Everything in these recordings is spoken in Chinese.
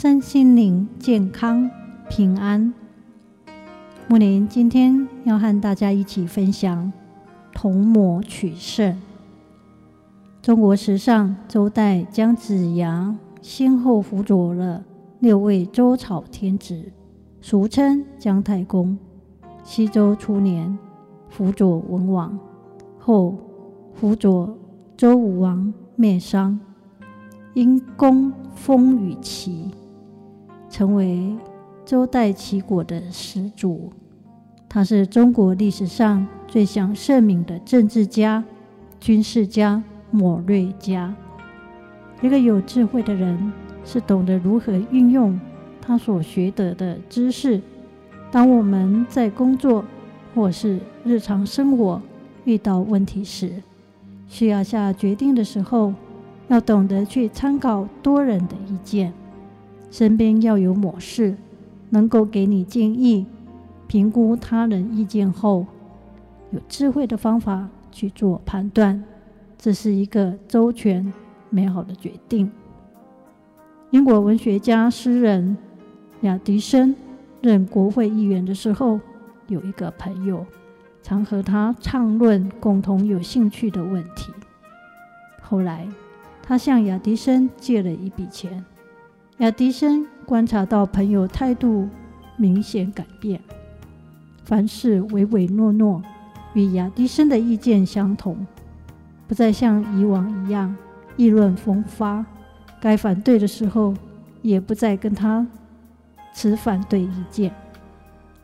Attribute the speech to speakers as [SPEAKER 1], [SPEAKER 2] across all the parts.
[SPEAKER 1] 身心灵健康平安。木林今天要和大家一起分享铜抹取胜。中国史上周代姜子牙先后辅佐了六位周朝天子，俗称姜太公。西周初年辅佐文王，后辅佐周武王灭商，因功封于齐。成为周代齐国的始祖，他是中国历史上最享盛名的政治家、军事家、谋略家。一个有智慧的人，是懂得如何运用他所学得的知识。当我们在工作或是日常生活遇到问题时，需要下决定的时候，要懂得去参考多人的意见。身边要有谋士，能够给你建议，评估他人意见后，有智慧的方法去做判断，这是一个周全美好的决定。英国文学家诗人亚迪生任国会议员的时候，有一个朋友常和他畅论共同有兴趣的问题。后来，他向亚迪生借了一笔钱。亚迪生观察到朋友态度明显改变，凡事唯唯诺诺，与亚迪生的意见相同，不再像以往一样议论风发，该反对的时候也不再跟他持反对意见，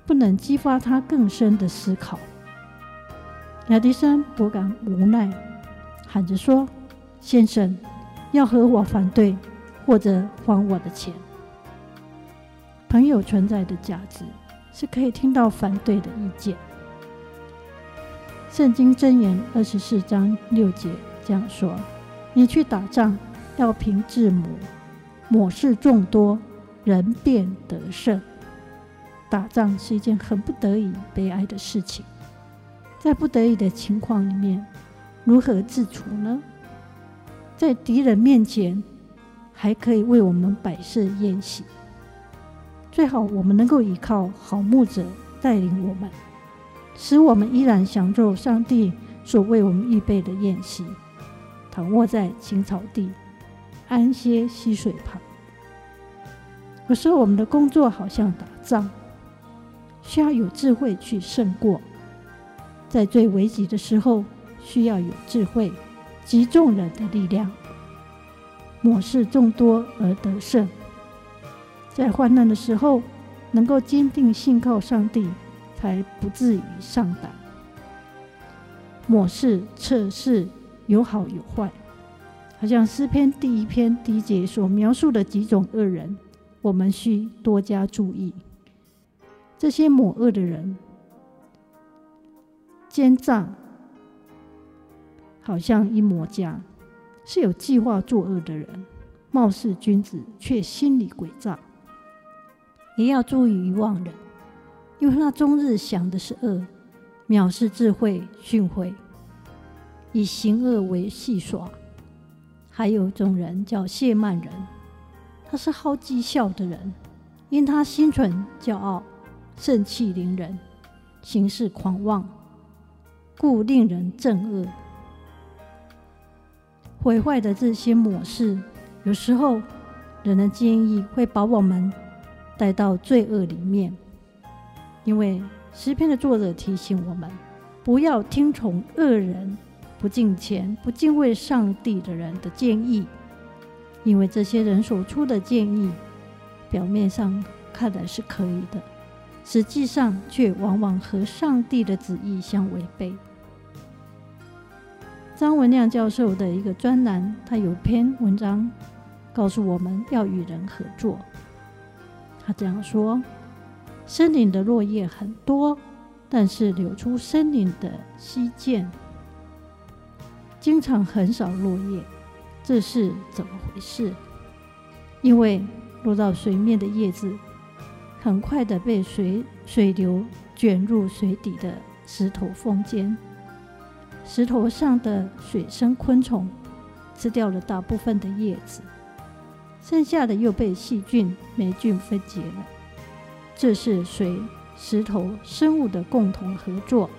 [SPEAKER 1] 不能激发他更深的思考。亚迪生颇感无奈，喊着说：“先生，要和我反对。”或者还我的钱。朋友存在的价值是可以听到反对的意见。圣经箴言二十四章六节这样说：“你去打仗要凭智谋，谋事众多，人便得胜。”打仗是一件很不得已、悲哀的事情，在不得已的情况里面，如何自处呢？在敌人面前。还可以为我们摆设宴席，最好我们能够依靠好牧者带领我们，使我们依然享受上帝所为我们预备的宴席，躺卧在青草地，安歇溪水旁。有时候我们的工作好像打仗，需要有智慧去胜过，在最危急的时候，需要有智慧集众人的力量。谋士众多而得胜，在患难的时候，能够坚定信靠上帝，才不至于上胆。谋士测试有好有坏，好像诗篇第一篇第一节所描述的几种恶人，我们需多加注意。这些抹恶的人，奸诈，好像阴谋家。是有计划作恶的人，貌似君子，却心里诡诈。也要注意愚妄人，因为他终日想的是恶，藐视智慧训诲，以行恶为戏耍。还有一种人叫谢慢人，他是好讥笑的人，因他心存骄傲，盛气凌人，行事狂妄，故令人憎恶。毁坏的这些模式，有时候人的建议会把我们带到罪恶里面。因为诗篇的作者提醒我们，不要听从恶人、不敬虔、不敬畏上帝的人的建议，因为这些人所出的建议，表面上看来是可以的，实际上却往往和上帝的旨意相违背。张文亮教授的一个专栏，他有篇文章告诉我们要与人合作，他这样说：“森林的落叶很多，但是流出森林的溪涧，经常很少落叶，这是怎么回事？因为落到水面的叶子，很快的被水水流卷入水底的石头缝间，石头上的水生昆虫吃掉了大部分的叶子。”剩下的又被细菌、霉菌分解了。这是水、石头、生物的共同合作，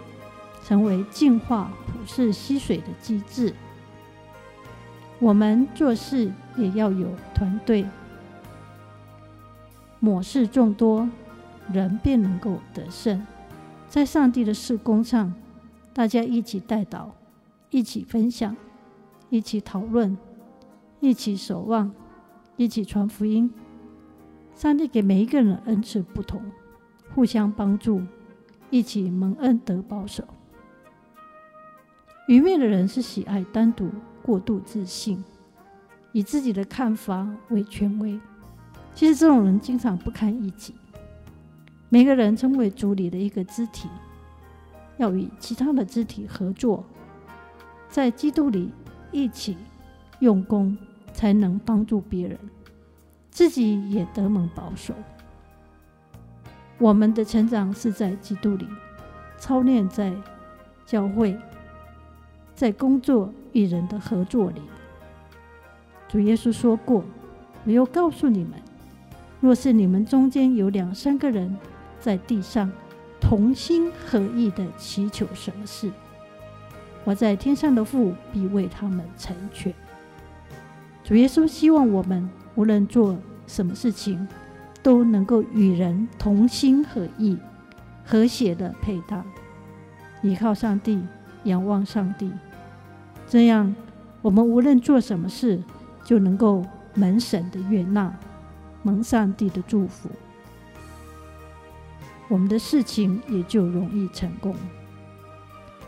[SPEAKER 1] 成为净化普世吸水的机制。我们做事也要有团队，抹事众多，人便能够得胜。在上帝的事工上，大家一起代祷，一起分享，一起讨论，一起守望。一起传福音，上帝给每一个人恩赐不同，互相帮助，一起蒙恩得保守。愚昧的人是喜爱单独、过度自信，以自己的看法为权威。其实这种人经常不堪一击。每个人成为主里的一个肢体，要与其他的肢体合作，在基督里一起用功。才能帮助别人，自己也得蒙保守。我们的成长是在基督里，操练在教会，在工作与人的合作里。主耶稣说过：“我又告诉你们，若是你们中间有两三个人在地上同心合意的祈求什么事，我在天上的父必为他们成全。”主耶稣希望我们无论做什么事情，都能够与人同心合意、和谐的配搭，依靠上帝，仰望上帝。这样，我们无论做什么事，就能够蒙神的悦纳，蒙上帝的祝福。我们的事情也就容易成功。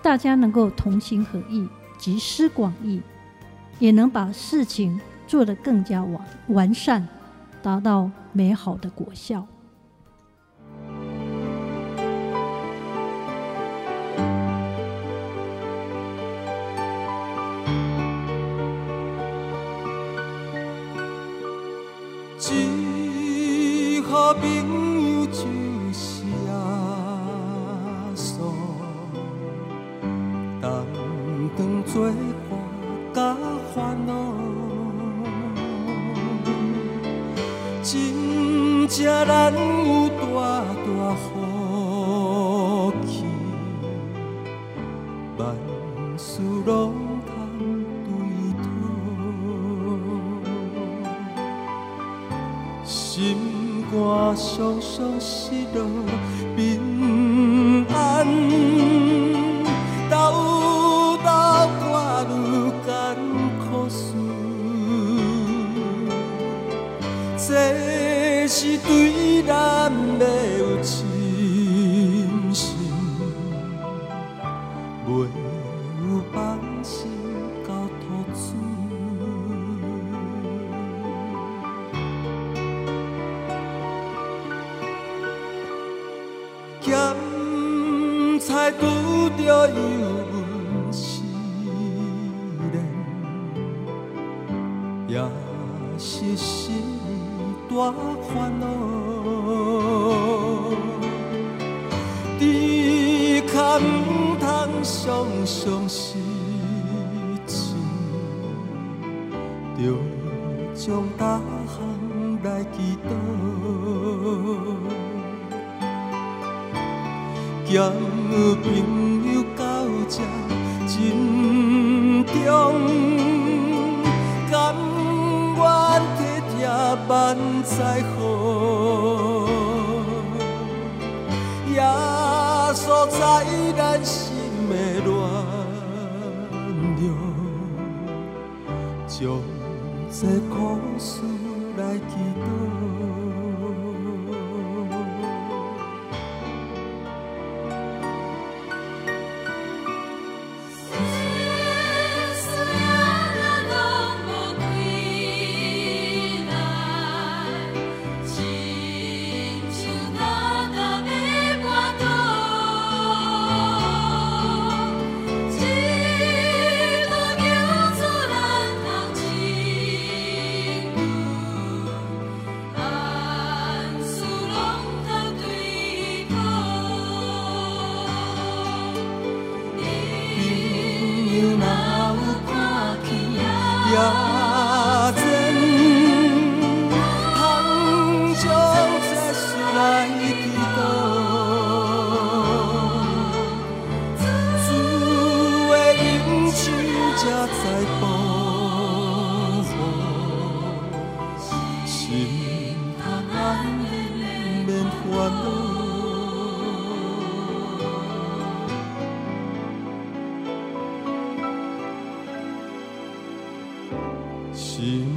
[SPEAKER 1] 大家能够同心合意，集思广益。也能把事情做得更加完完善，达到美好的果效。
[SPEAKER 2] 当作伴。烦恼，真正难有大大福气，万事拢通对讨，心肝常常失落平安。没有放心交托主。咸菜拄着油温试炼，也是心。大烦恼，唔通常常失志，着将大项来祈祷，交朋友到这真重，甘愿。万载好，耶稣在将这苦事来祈祷。通安宁免烦恼。心